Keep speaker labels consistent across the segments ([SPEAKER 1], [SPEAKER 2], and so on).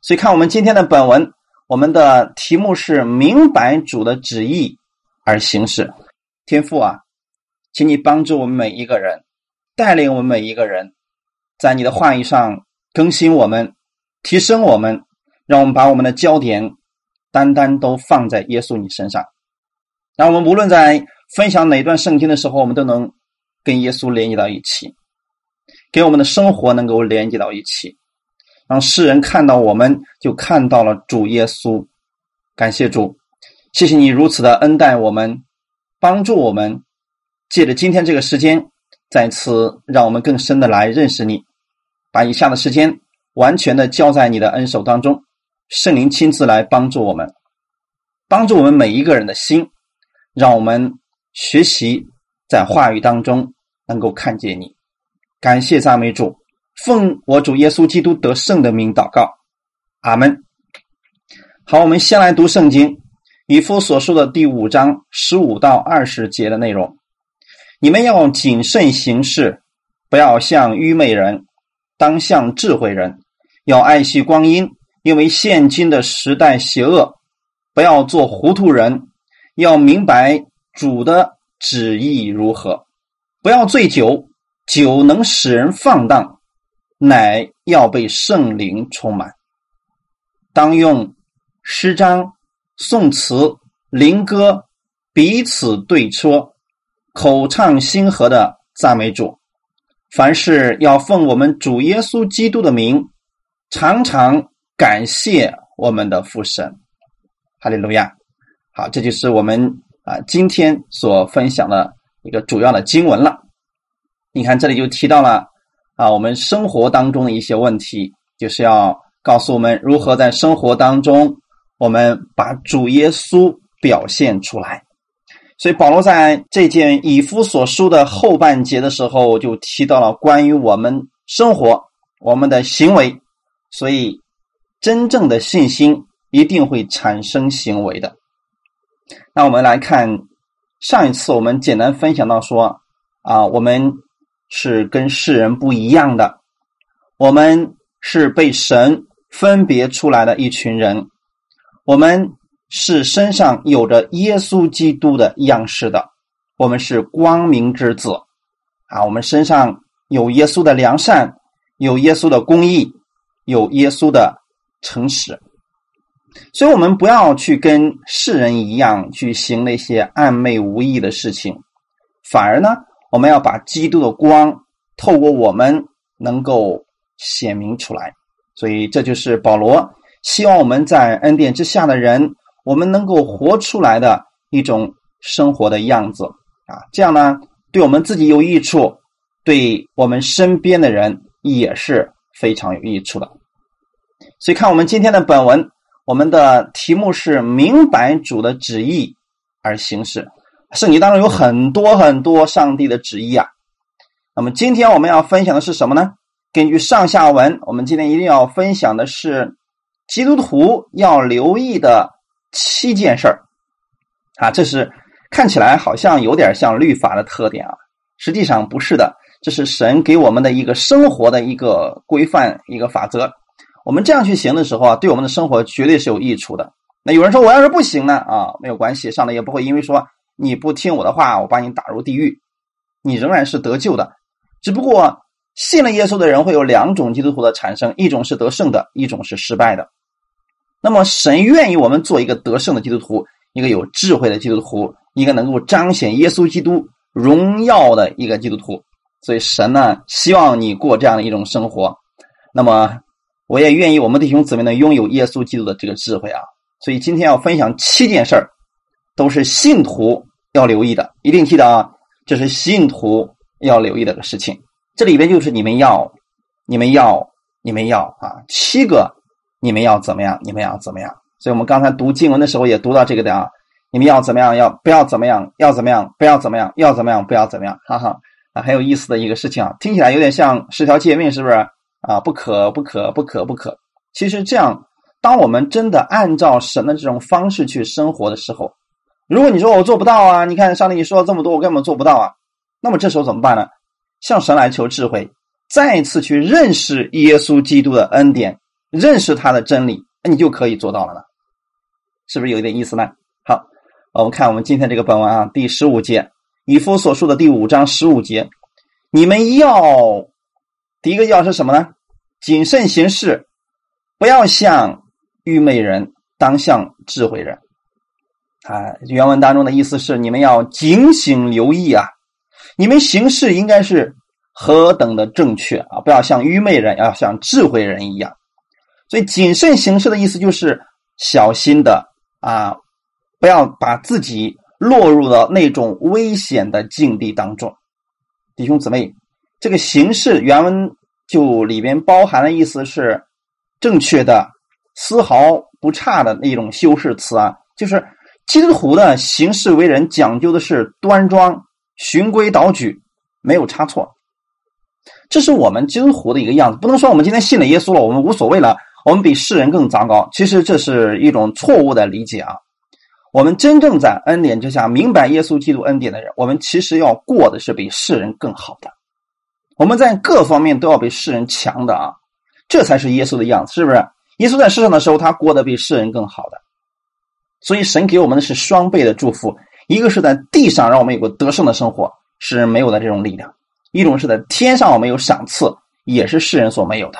[SPEAKER 1] 所以看我们今天的本文，我们的题目是“明白主的旨意而行事”。天父啊，请你帮助我们每一个人，带领我们每一个人，在你的话语上更新我们，提升我们，让我们把我们的焦点单单都放在耶稣你身上。让我们无论在分享哪段圣经的时候，我们都能跟耶稣联系到一起，给我们的生活能够连接到一起，让世人看到我们就看到了主耶稣。感谢主，谢谢你如此的恩待我们。帮助我们借着今天这个时间，再次让我们更深的来认识你。把以下的时间完全的交在你的恩手当中，圣灵亲自来帮助我们，帮助我们每一个人的心，让我们学习在话语当中能够看见你。感谢赞美主，奉我主耶稣基督得胜的名祷告，阿门。好，我们先来读圣经。以夫所述的第五章十五到二十节的内容，你们要谨慎行事，不要像愚昧人，当像智慧人。要爱惜光阴，因为现今的时代邪恶。不要做糊涂人，要明白主的旨意如何。不要醉酒，酒能使人放荡，乃要被圣灵充满。当用诗章。宋词、灵歌彼此对说，口唱心和的赞美主。凡事要奉我们主耶稣基督的名，常常感谢我们的父神。哈利路亚！好，这就是我们啊今天所分享的一个主要的经文了。你看，这里就提到了啊，我们生活当中的一些问题，就是要告诉我们如何在生活当中。我们把主耶稣表现出来，所以保罗在这件以夫所书的后半节的时候，就提到了关于我们生活、我们的行为。所以，真正的信心一定会产生行为的。那我们来看上一次我们简单分享到说啊，我们是跟世人不一样的，我们是被神分别出来的一群人。我们是身上有着耶稣基督的样式的，我们是光明之子啊！我们身上有耶稣的良善，有耶稣的公义，有耶稣的诚实，所以，我们不要去跟世人一样去行那些暧昧无益的事情，反而呢，我们要把基督的光透过我们能够显明出来。所以，这就是保罗。希望我们在恩典之下的人，我们能够活出来的一种生活的样子啊，这样呢，对我们自己有益处，对我们身边的人也是非常有益处的。所以，看我们今天的本文，我们的题目是“明白主的旨意而行事”。圣经当中有很多很多上帝的旨意啊。那么，今天我们要分享的是什么呢？根据上下文，我们今天一定要分享的是。基督徒要留意的七件事儿啊，这是看起来好像有点像律法的特点啊，实际上不是的，这是神给我们的一个生活的一个规范、一个法则。我们这样去行的时候啊，对我们的生活绝对是有益处的。那有人说我要是不行呢啊，没有关系，上帝也不会因为说你不听我的话，我把你打入地狱，你仍然是得救的。只不过信了耶稣的人会有两种基督徒的产生，一种是得胜的，一种是失败的。那么，神愿意我们做一个得胜的基督徒，一个有智慧的基督徒，一个能够彰显耶稣基督荣耀的一个基督徒。所以，神呢希望你过这样的一种生活。那么，我也愿意我们弟兄姊妹呢拥有耶稣基督的这个智慧啊。所以，今天要分享七件事儿，都是信徒要留意的，一定记得啊，这是信徒要留意的事情。这里边就是你们要、你们要、你们要啊，七个。你们要怎么样？你们要怎么样？所以我们刚才读经文的时候也读到这个的啊。你们要怎么样？要不要怎么样？要怎么样？不要怎么样？要怎么样？不要怎么样？哈哈啊，很有意思的一个事情啊，听起来有点像十条诫命，是不是啊？不可，不可，不可，不可。其实这样，当我们真的按照神的这种方式去生活的时候，如果你说我做不到啊，你看上帝你说了这么多，我根本做不到啊，那么这时候怎么办呢？向神来求智慧，再次去认识耶稣基督的恩典。认识他的真理，那你就可以做到了呢？是不是有一点意思呢？好，我们看我们今天这个本文啊，第十五节，以夫所述的第五章十五节，你们要第一个要是什么呢？谨慎行事，不要像愚昧人，当像智慧人。啊，原文当中的意思是，你们要警醒留意啊，你们行事应该是何等的正确啊！不要像愚昧人，要像智慧人一样。所以，谨慎行事的意思就是小心的啊，不要把自己落入到那种危险的境地当中。弟兄姊妹，这个形式原文就里边包含的意思是正确的，丝毫不差的那种修饰词啊，就是。基督徒的行事为人讲究的是端庄、循规蹈矩，没有差错。这是我们基督徒的一个样子。不能说我们今天信了耶稣了，我们无所谓了，我们比世人更糟糕。其实这是一种错误的理解啊！我们真正在恩典之下明白耶稣基督恩典的人，我们其实要过的是比世人更好的。我们在各方面都要比世人强的啊！这才是耶稣的样子，是不是？耶稣在世上的时候，他过得比世人更好的。所以，神给我们的是双倍的祝福：一个是在地上让我们有个得胜的生活，是没有的这种力量；一种是在天上我们有赏赐，也是世人所没有的。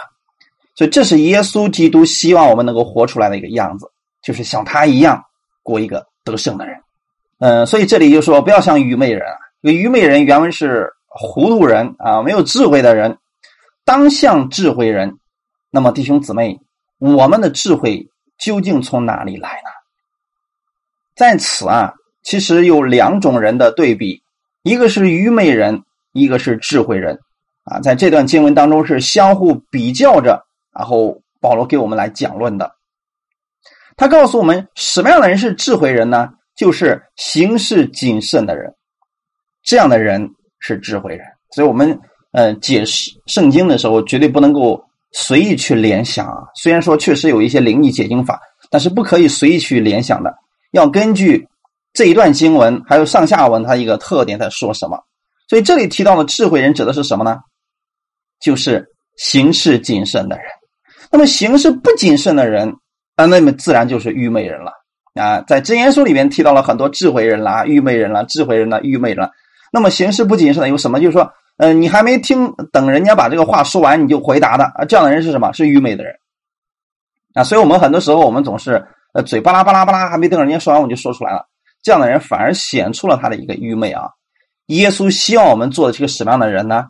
[SPEAKER 1] 所以，这是耶稣基督希望我们能够活出来的一个样子，就是像他一样过一个得胜的人。嗯，所以这里就说不要像愚昧人。这个愚昧人原文是糊涂人啊，没有智慧的人，当像智慧人。那么，弟兄姊妹，我们的智慧究竟从哪里来呢？在此啊，其实有两种人的对比，一个是愚昧人，一个是智慧人，啊，在这段经文当中是相互比较着，然后保罗给我们来讲论的。他告诉我们什么样的人是智慧人呢？就是行事谨慎的人，这样的人是智慧人。所以，我们呃解释圣经的时候，绝对不能够随意去联想啊。虽然说确实有一些灵异解经法，但是不可以随意去联想的。要根据这一段经文，还有上下文，它一个特点在说什么？所以这里提到的智慧人指的是什么呢？就是行事谨慎的人。那么行事不谨慎的人，啊，那么自然就是愚昧人了啊。在真言书里面提到了很多智慧人啦、愚昧人啦、智慧人啦、愚昧人。那么行事不谨慎的有什么？就是说，嗯，你还没听，等人家把这个话说完，你就回答的啊，这样的人是什么？是愚昧的人啊。所以我们很多时候，我们总是。嘴巴拉巴拉巴拉，还没等人家说完，我就说出来了。这样的人反而显出了他的一个愚昧啊！耶稣希望我们做的是个什么样的人呢？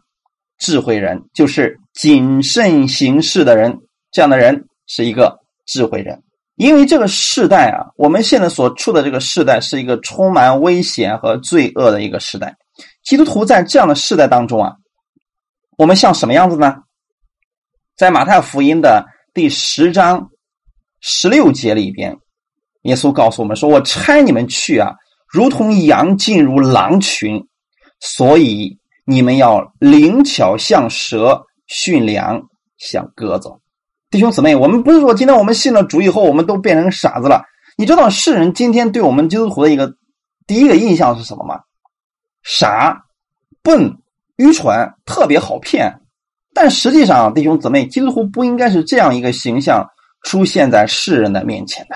[SPEAKER 1] 智慧人，就是谨慎行事的人。这样的人是一个智慧人，因为这个时代啊，我们现在所处的这个时代是一个充满危险和罪恶的一个时代。基督徒在这样的时代当中啊，我们像什么样子呢？在马太福音的第十章。十六节里边，耶稣告诉我们说：“我差你们去啊，如同羊进入狼群，所以你们要灵巧像蛇，驯良像鸽子。”弟兄姊妹，我们不是说今天我们信了主以后，我们都变成傻子了。你知道世人今天对我们基督徒的一个第一个印象是什么吗？傻、笨、愚蠢，特别好骗。但实际上，弟兄姊妹，基督徒不应该是这样一个形象。出现在世人的面前的，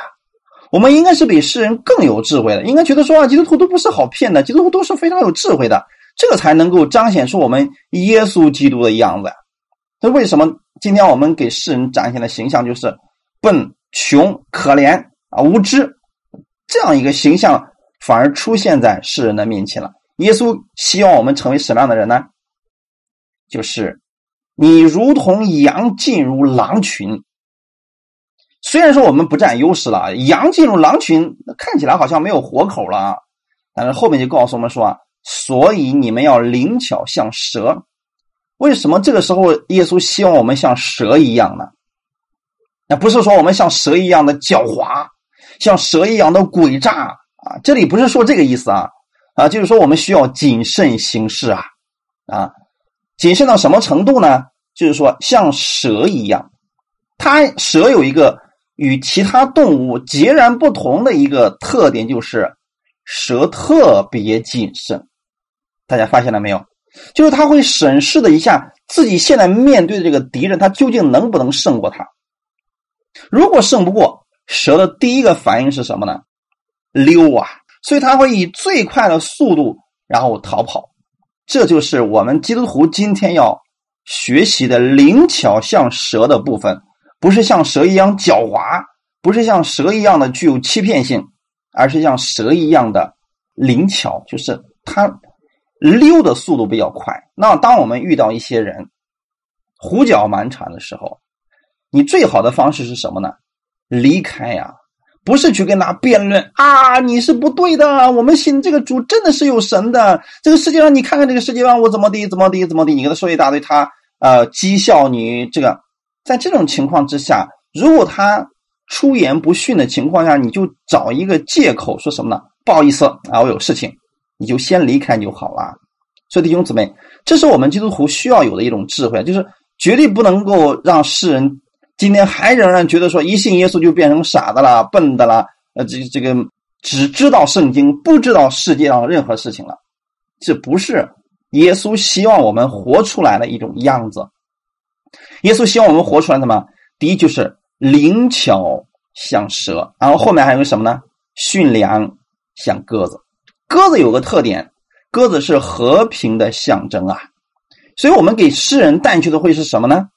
[SPEAKER 1] 我们应该是比世人更有智慧的，应该觉得说啊，基督徒都不是好骗的，基督徒都是非常有智慧的，这个才能够彰显出我们耶稣基督的样子。那为什么今天我们给世人展现的形象就是笨、穷、可怜啊、无知这样一个形象，反而出现在世人的面前了？耶稣希望我们成为什么样的人呢？就是你如同羊进入狼群。虽然说我们不占优势了，羊进入狼群看起来好像没有活口了啊，但是后面就告诉我们说啊，所以你们要灵巧像蛇。为什么这个时候耶稣希望我们像蛇一样呢？那不是说我们像蛇一样的狡猾，像蛇一样的诡诈啊，这里不是说这个意思啊，啊，就是说我们需要谨慎行事啊，啊，谨慎到什么程度呢？就是说像蛇一样，它蛇有一个。与其他动物截然不同的一个特点就是，蛇特别谨慎。大家发现了没有？就是他会审视的一下自己现在面对的这个敌人，他究竟能不能胜过他？如果胜不过蛇的第一个反应是什么呢？溜啊！所以它会以最快的速度然后逃跑。这就是我们基督徒今天要学习的灵巧像蛇的部分，不是像蛇一样狡猾，不是像蛇一样的具有欺骗性，而是像蛇一样的灵巧，就是它溜的速度比较快。那当我们遇到一些人胡搅蛮缠的时候，你最好的方式是什么呢？离开呀，不是去跟他辩论啊！你是不对的，我们信这个主真的是有神的。这个世界上，你看看这个世界上我怎么地怎么地怎么地，你跟他说一大堆，他呃讥笑你。这个在这种情况之下，如果他出言不逊的情况下，你就找一个借口说什么呢？不好意思啊，我有事情，你就先离开就好了。所以弟兄姊妹，这是我们基督徒需要有的一种智慧，就是绝对不能够让世人。今天还仍然觉得说一信耶稣就变成傻的了、笨的了，呃，这这个只知道圣经，不知道世界上任何事情了，这不是耶稣希望我们活出来的一种样子。耶稣希望我们活出来什么？第一就是灵巧像蛇，然后后面还有什么呢？驯良像鸽子。鸽子有个特点，鸽子是和平的象征啊，所以我们给世人带去的会是什么呢？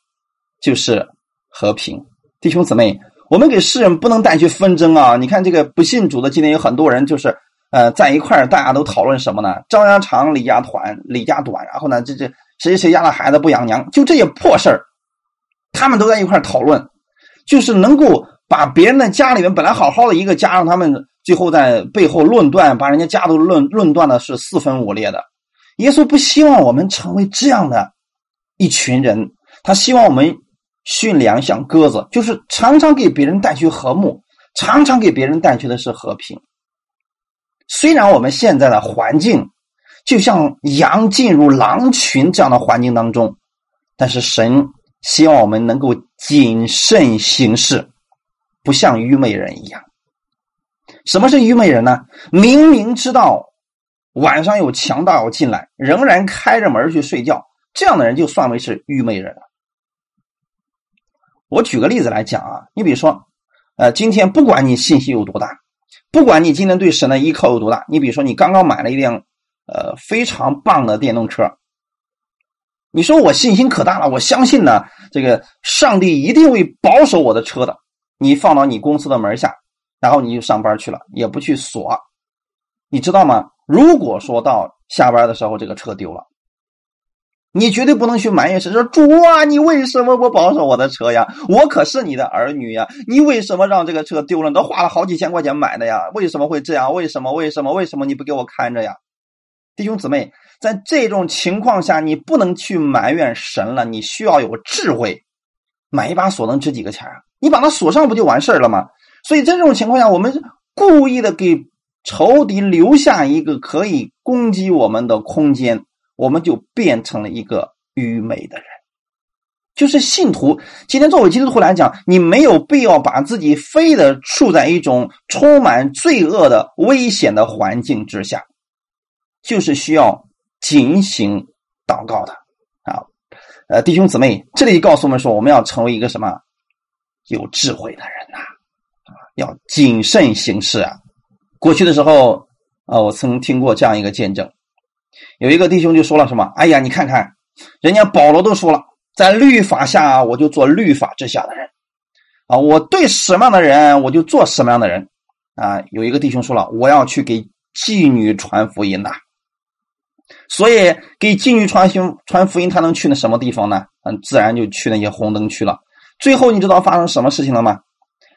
[SPEAKER 1] 就是。和平，弟兄姊妹，我们给世人不能带去纷争啊！你看这个不信主的，今天有很多人就是呃在一块儿，大家都讨论什么呢？张家长李家短，李家短，然后呢，这这谁谁家的孩子不养娘，就这些破事儿，他们都在一块讨论，就是能够把别人的家里面本来好好的一个家，让他们最后在背后论断，把人家家都论论断的是四分五裂的。耶稣不希望我们成为这样的一群人，他希望我们。驯良像鸽子，就是常常给别人带去和睦，常常给别人带去的是和平。虽然我们现在的环境就像羊进入狼群这样的环境当中，但是神希望我们能够谨慎行事，不像愚昧人一样。什么是愚昧人呢？明明知道晚上有强盗要进来，仍然开着门去睡觉，这样的人就算为是愚昧人了。我举个例子来讲啊，你比如说，呃，今天不管你信心有多大，不管你今天对神的依靠有多大，你比如说你刚刚买了一辆呃非常棒的电动车，你说我信心可大了，我相信呢，这个上帝一定会保守我的车的。你放到你公司的门下，然后你就上班去了，也不去锁，你知道吗？如果说到下班的时候这个车丢了。你绝对不能去埋怨神，说主啊，你为什么不保守我的车呀？我可是你的儿女呀！你为什么让这个车丢了？你都花了好几千块钱买的呀！为什么会这样？为什么？为什么？为什么你不给我看着呀？弟兄姊妹，在这种情况下，你不能去埋怨神了，你需要有智慧。买一把锁能值几个钱啊？你把它锁上不就完事儿了吗？所以在这种情况下，我们故意的给仇敌留下一个可以攻击我们的空间。我们就变成了一个愚昧的人，就是信徒。今天作为基督徒来讲，你没有必要把自己非得处在一种充满罪恶的危险的环境之下，就是需要警醒祷告的啊。呃，弟兄姊妹，这里告诉我们说，我们要成为一个什么有智慧的人呐？啊，要谨慎行事啊。过去的时候啊，我曾听过这样一个见证。有一个弟兄就说了什么？哎呀，你看看，人家保罗都说了，在律法下我就做律法之下的人，啊，我对什么样的人我就做什么样的人，啊，有一个弟兄说了，我要去给妓女传福音呐，所以给妓女传行传福音，他能去那什么地方呢？嗯，自然就去那些红灯区了。最后你知道发生什么事情了吗？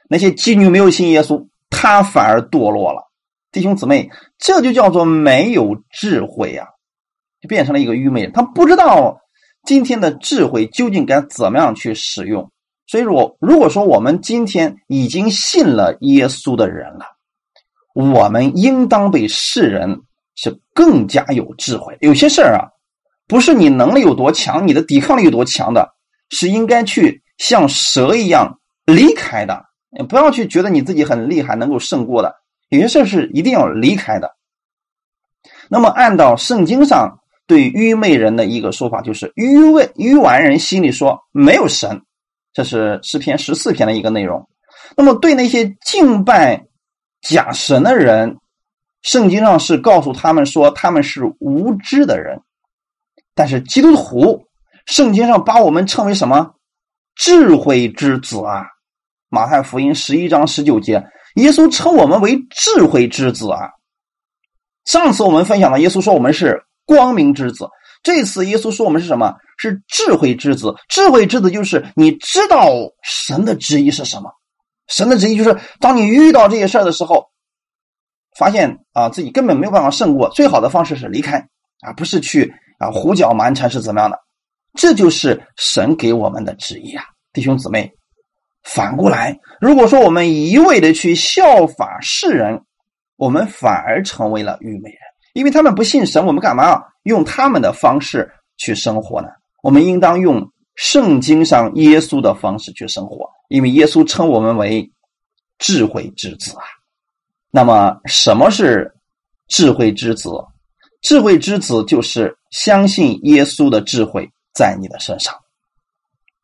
[SPEAKER 1] 那些妓女没有信耶稣，他反而堕落了。弟兄姊妹，这就叫做没有智慧呀。就变成了一个愚昧人，他不知道今天的智慧究竟该怎么样去使用。所以说，如果说我们今天已经信了耶稣的人了，我们应当被世人是更加有智慧。有些事儿啊，不是你能力有多强，你的抵抗力有多强的，是应该去像蛇一样离开的。不要去觉得你自己很厉害，能够胜过的。有些事儿是一定要离开的。那么，按照圣经上。对愚昧人的一个说法就是愚昧愚顽人心里说没有神，这是诗篇十四篇的一个内容。那么，对那些敬拜假神的人，圣经上是告诉他们说他们是无知的人。但是基督徒，圣经上把我们称为什么？智慧之子啊！马太福音十一章十九节，耶稣称我们为智慧之子啊。上次我们分享了，耶稣说我们是光明之子。这次耶稣说我们是什么？是智慧之子。智慧之子就是你知道神的旨意是什么。神的旨意就是，当你遇到这些事儿的时候，发现啊自己根本没有办法胜过，最好的方式是离开啊，不是去啊胡搅蛮缠是怎么样的？这就是神给我们的旨意啊，弟兄姊妹。反过来，如果说我们一味的去效法世人，我们反而成为了愚昧人，因为他们不信神，我们干嘛用他们的方式去生活呢？我们应当用圣经上耶稣的方式去生活，因为耶稣称我们为智慧之子啊。那么，什么是智慧之子？智慧之子就是相信耶稣的智慧在你的身上。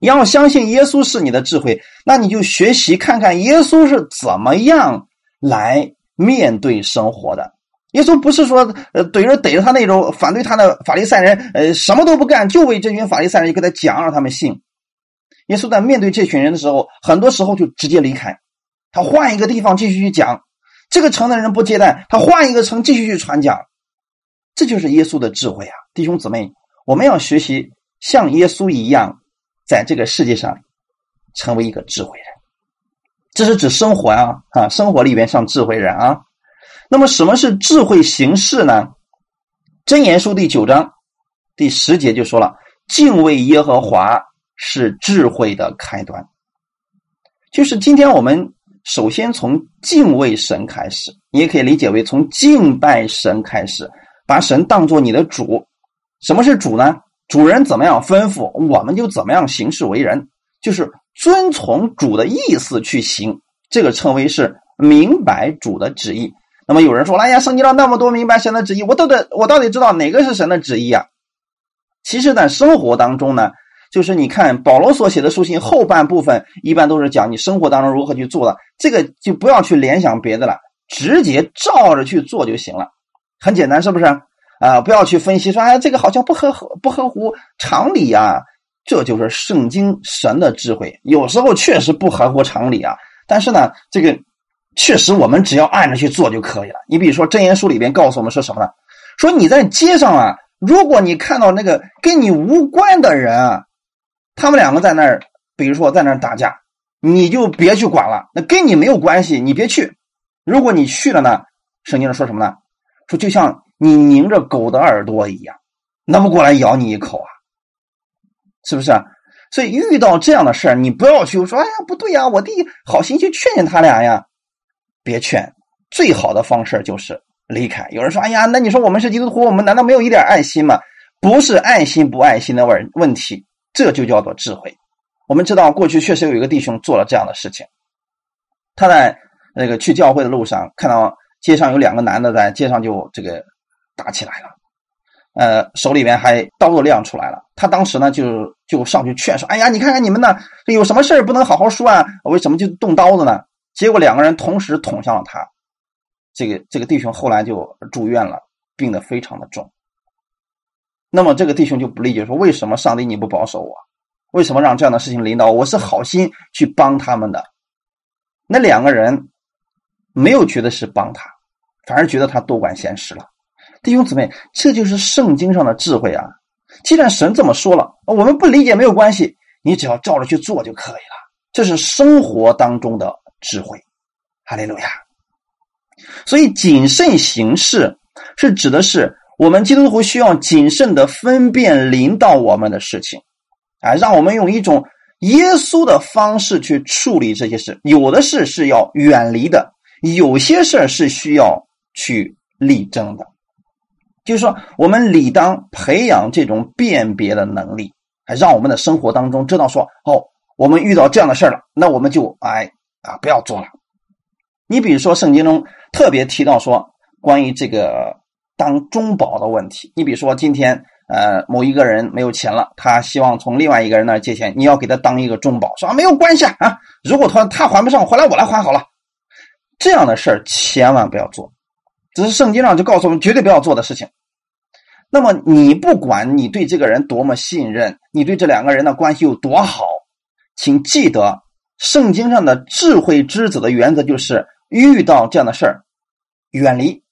[SPEAKER 1] 要相信耶稣是你的智慧，那你就学习看看耶稣是怎么样来面对生活的。耶稣不是说，呃，怼着怼着他那种反对他的法利赛人，呃，什么都不干，就为这群法利赛人就跟他讲，让他们信。耶稣在面对这群人的时候，很多时候就直接离开，他换一个地方继续去讲。这个城的人不接待，他换一个城继续去传讲。这就是耶稣的智慧啊，弟兄姊妹，我们要学习像耶稣一样，在这个世界上成为一个智慧人。这是指生活啊，啊，生活里边像智慧人啊。那么什么是智慧行事呢？箴言书第九章第十节就说了：“敬畏耶和华是智慧的开端。”就是今天我们首先从敬畏神开始，你也可以理解为从敬拜神开始，把神当做你的主。什么是主呢？主人怎么样吩咐，我们就怎么样行事为人，就是遵从主的意思去行。这个称为是明白主的旨意。那么有人说：“哎呀，圣经上那么多明白神的旨意，我到底我到底知道哪个是神的旨意啊？”其实，在生活当中呢，就是你看保罗所写的书信后半部分，一般都是讲你生活当中如何去做的。这个就不要去联想别的了，直接照着去做就行了，很简单，是不是？啊，不要去分析说：“哎，这个好像不合不合乎常理啊。”这就是圣经神的智慧。有时候确实不合乎常理啊，但是呢，这个。确实，我们只要按着去做就可以了。你比如说，《真言书》里边告诉我们说什么呢？说你在街上啊，如果你看到那个跟你无关的人啊，他们两个在那儿，比如说在那儿打架，你就别去管了。那跟你没有关系，你别去。如果你去了呢，圣经上说什么呢？说就像你拧着狗的耳朵一样，那不过来咬你一口啊？是不是？所以遇到这样的事儿，你不要去说，哎呀，不对呀，我弟好心去劝劝他俩呀。别劝，最好的方式就是离开。有人说：“哎呀，那你说我们是基督徒，我们难道没有一点爱心吗？”不是爱心不爱心的问问题，这就叫做智慧。我们知道，过去确实有一个弟兄做了这样的事情。他在那个去教会的路上，看到街上有两个男的在街上就这个打起来了，呃，手里面还刀都亮出来了。他当时呢就就上去劝说：“哎呀，你看看你们呢，有什么事不能好好说啊？为什么就动刀子呢？”结果两个人同时捅向了他，这个这个弟兄后来就住院了，病得非常的重。那么这个弟兄就不理解说：为什么上帝你不保守我？为什么让这样的事情临到我？我是好心去帮他们的。那两个人没有觉得是帮他，反而觉得他多管闲事了。弟兄姊妹，这就是圣经上的智慧啊！既然神这么说了，我们不理解没有关系，你只要照着去做就可以了。这是生活当中的。智慧，哈利路亚。所以谨慎行事是指的是我们基督徒需要谨慎的分辨临到我们的事情，啊，让我们用一种耶稣的方式去处理这些事。有的事是要远离的，有些事是需要去力争的。就是说，我们理当培养这种辨别的能力，还让我们的生活当中知道说，哦，我们遇到这样的事了，那我们就哎。啊，不要做了。你比如说，圣经中特别提到说，关于这个当中保的问题。你比如说，今天呃，某一个人没有钱了，他希望从另外一个人那借钱，你要给他当一个中保，说没有关系啊，如果他他还不上，回来我来还好了。这样的事儿千万不要做，这是圣经上就告诉我们绝对不要做的事情。那么你不管你对这个人多么信任，你对这两个人的关系有多好，请记得圣经上的智慧之子的原则就是：遇到这样的事儿，远离，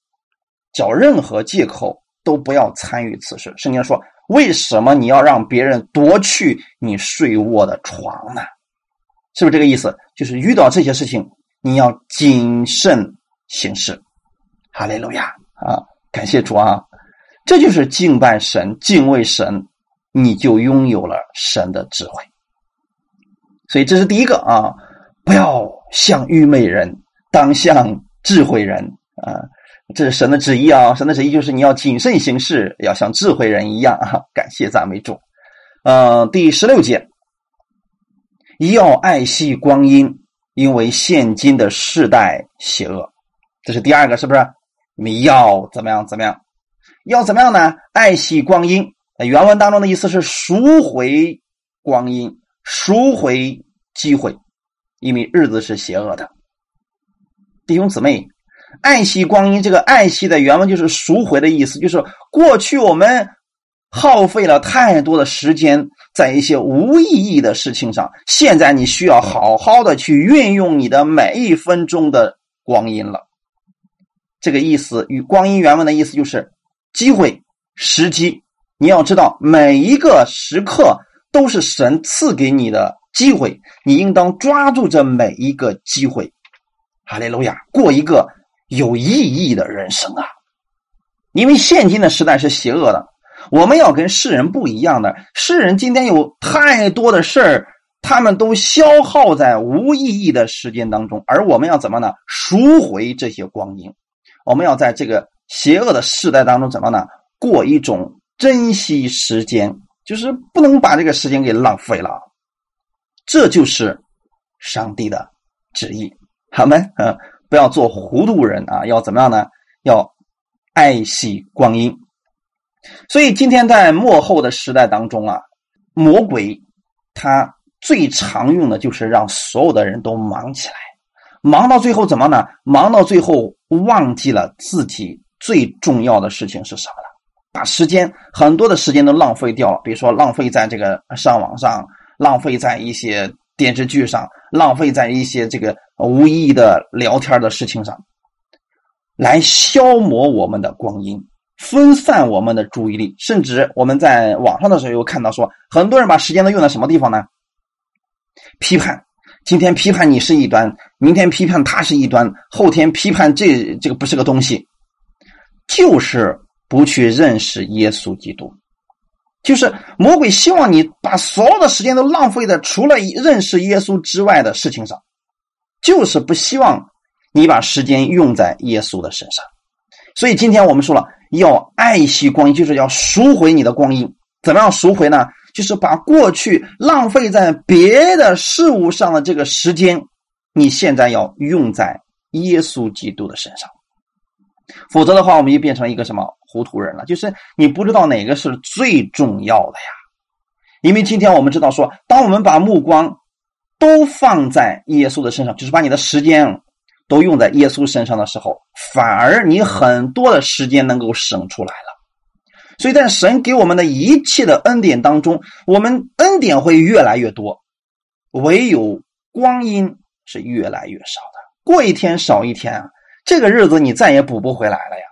[SPEAKER 1] 找任何借口。都不要参与此事。圣经说：“为什么你要让别人夺去你睡卧的床呢？”是不是这个意思？就是遇到这些事情，你要谨慎行事。哈利路亚啊！感谢主啊！这就是敬拜神、敬畏神，你就拥有了神的智慧。所以这是第一个啊！不要像愚昧人，当像智慧人啊！这是神的旨意啊！神的旨意就是你要谨慎行事，要像智慧人一样啊！感谢赞美主。嗯，第十六节，要爱惜光阴，因为现今的世代邪恶。这是第二个，是不是？你要怎么样？怎么样？要怎么样呢？爱惜光阴。原文当中的意思是赎回光阴，赎回机会，因为日子是邪恶的。弟兄姊妹。爱惜光阴，这个“爱惜”的原文就是赎回的意思，就是过去我们耗费了太多的时间在一些无意义的事情上，现在你需要好好的去运用你的每一分钟的光阴了。这个意思与光阴原文的意思就是机会、时机。你要知道，每一个时刻都是神赐给你的机会，你应当抓住这每一个机会。哈利路亚，过一个。有意义的人生啊！因为现今的时代是邪恶的，我们要跟世人不一样的。世人今天有太多的事儿，他们都消耗在无意义的时间当中，而我们要怎么呢？赎回这些光阴。我们要在这个邪恶的时代当中怎么呢？过一种珍惜时间，就是不能把这个时间给浪费了。这就是上帝的旨意，好吗？嗯。不要做糊涂人啊！要怎么样呢？要爱惜光阴。所以今天在幕后的时代当中啊，魔鬼他最常用的就是让所有的人都忙起来，忙到最后怎么呢？忙到最后忘记了自己最重要的事情是什么了，把时间很多的时间都浪费掉了。比如说浪费在这个上网上，浪费在一些。电视剧上浪费在一些这个无意义的聊天的事情上，来消磨我们的光阴，分散我们的注意力，甚至我们在网上的时候又看到说，很多人把时间都用在什么地方呢？批判，今天批判你是一端，明天批判他是一端，后天批判这这个不是个东西，就是不去认识耶稣基督。就是魔鬼希望你把所有的时间都浪费在除了认识耶稣之外的事情上，就是不希望你把时间用在耶稣的身上。所以今天我们说了，要爱惜光阴，就是要赎回你的光阴。怎么样赎回呢？就是把过去浪费在别的事物上的这个时间，你现在要用在耶稣基督的身上。否则的话，我们就变成一个什么糊涂人了？就是你不知道哪个是最重要的呀。因为今天我们知道说，当我们把目光都放在耶稣的身上，就是把你的时间都用在耶稣身上的时候，反而你很多的时间能够省出来了。所以在神给我们的一切的恩典当中，我们恩典会越来越多，唯有光阴是越来越少的，过一天少一天啊。这个日子你再也补不回来了呀！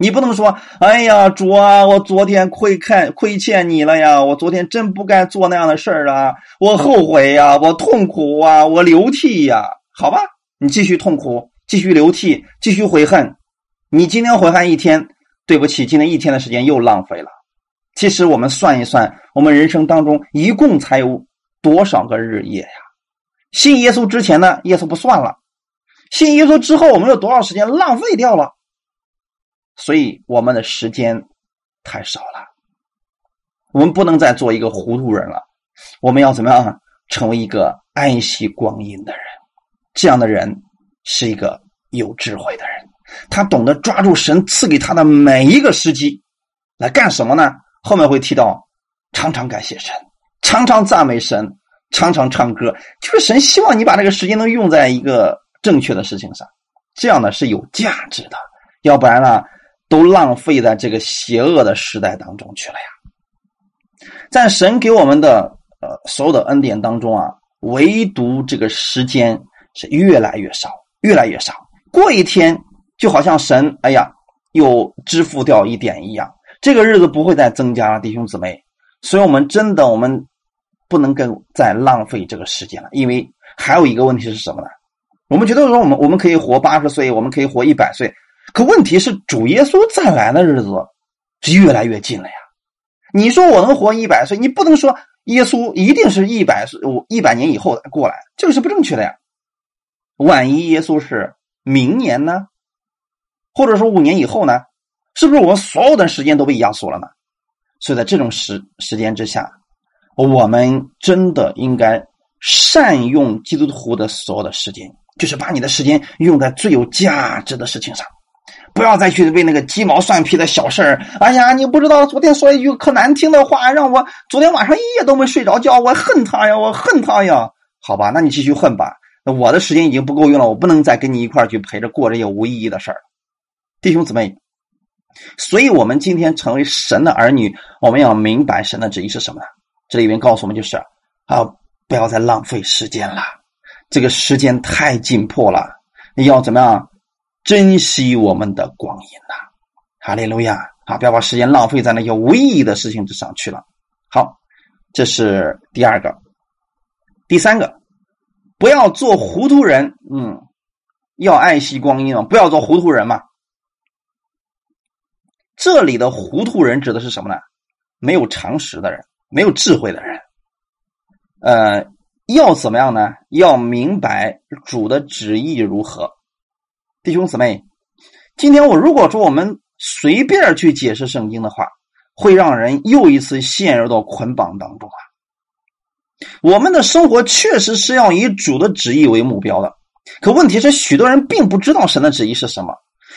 [SPEAKER 1] 你不能说：“哎呀，主啊，我昨天亏欠亏欠你了呀！我昨天真不该做那样的事儿啊！我后悔呀，我痛苦啊，我流涕呀！”好吧，你继续痛苦，继续流涕，继续悔恨。你今天悔恨一天，对不起，今天一天的时间又浪费了。其实我们算一算，我们人生当中一共才有多少个日夜呀？信耶稣之前呢，耶稣不算了。信耶稣之后，我们有多少时间浪费掉了？所以我们的时间太少了。我们不能再做一个糊涂人了。我们要怎么样成为一个爱惜光阴的人？这样的人是一个有智慧的人。他懂得抓住神赐给他的每一个时机来干什么呢？后面会提到常常感谢神，常常赞美神，常常唱歌，就是神希望你把这个时间能用在一个正确的事情上，这样呢是有价值的，要不然呢都浪费在这个邪恶的时代当中去了呀。在神给我们的呃所有的恩典当中啊，唯独这个时间是越来越少，越来越少，过一天就好像神哎呀又支付掉一点一样。这个日子不会再增加了，弟兄姊妹，所以我们真的我们不能够再浪费这个时间了，因为还有一个问题是什么呢？我们觉得说我们我们可以活八十岁，我们可以活一百岁，可问题是主耶稣再来的日子是越来越近了呀。你说我能活一百岁，你不能说耶稣一定是一百岁，我一百年以后过来，这个是不正确的呀。万一耶稣是明年呢，或者说五年以后呢？是不是我们所有的时间都被压缩了呢？所以在这种时时间之下，我们真的应该善用基督徒的所有的时间，就是把你的时间用在最有价值的事情上，不要再去为那个鸡毛蒜皮的小事儿。哎呀，你不知道昨天说一句可难听的话，让我昨天晚上一夜都没睡着觉，我恨他呀，我恨他呀。好吧，那你继续恨吧。那我的时间已经不够用了，我不能再跟你一块去陪着过这些无意义的事儿。弟兄姊妹。所以，我们今天成为神的儿女，我们要明白神的旨意是什么？这里面告诉我们，就是啊，不要再浪费时间了，这个时间太紧迫了，要怎么样珍惜我们的光阴呐？哈利路亚！啊，不要把时间浪费在那些无意义的事情之上去了。好，这是第二个，第三个，不要做糊涂人。嗯，要爱惜光阴啊，不要做糊涂人嘛。这里的糊涂人指的是什么呢？没有常识的人，没有智慧的人。呃，要怎么样呢？要明白主的旨意如何。弟兄姊妹，今天我如果说我们随便去解释圣经的话，会让人又一次陷入到捆绑当中啊。我们的生活确实是要以主的旨意为目标的，可问题是，许多人并不知道神的旨意是什么。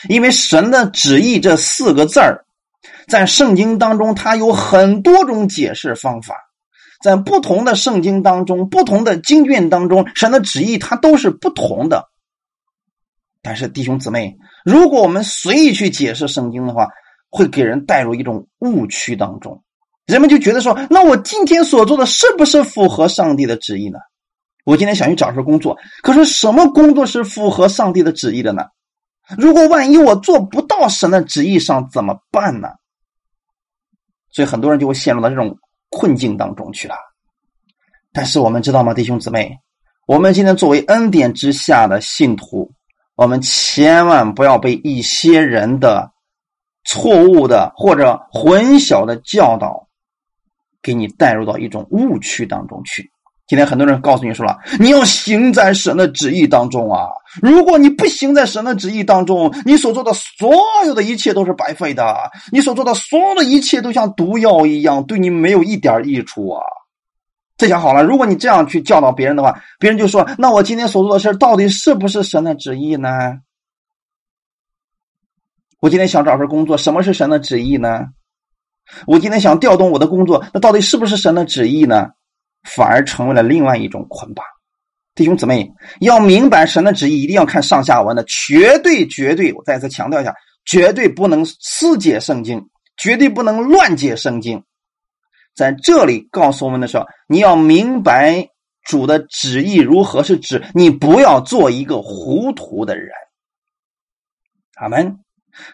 [SPEAKER 1] 因为神的旨意这四个字儿，在圣经当中，它有很多种解释方法，在不同的圣经当中、不同的经卷当中，神的旨意它都是不同的。但是弟兄姊妹，如果我们随意去解释圣经的话，会给人带入一种误区当中，人们就觉得说：那我今天所做的是不是符合上帝的旨意呢？我今天想去找份工作，可是什么工作是符合上帝的旨意的呢？如果万一我做不到神的旨意上怎么办呢？所以很多人就会陷入到这种困境当中去了。但是我们知道吗，弟兄姊妹，我们今天作为恩典之下的信徒，我们千万不要被一些人的错误的或者混淆的教导，给你带入到一种误区当中去。今天很多人告诉你说了，你要行在神的旨意当中啊！如果你不行在神的旨意当中，你所做的所有的一切都是白费的，你所做的所有的一切都像毒药一样，对你没有一点益处啊！这下好了，如果你这样去教导别人的话，别人就说：那我今天所做的事到底是不是神的旨意呢？我今天想找份工作，什么是神的旨意呢？我今天想调动我的工作，那到底是不是神的旨意呢？反而成为了另外一种捆绑，弟兄姊妹要明白神的旨意，一定要看上下文的，绝对绝对，我再次强调一下，绝对不能私解圣经，绝对不能乱解圣经。在这里告诉我们的时候，你要明白主的旨意如何，是指你不要做一个糊涂的人。阿门。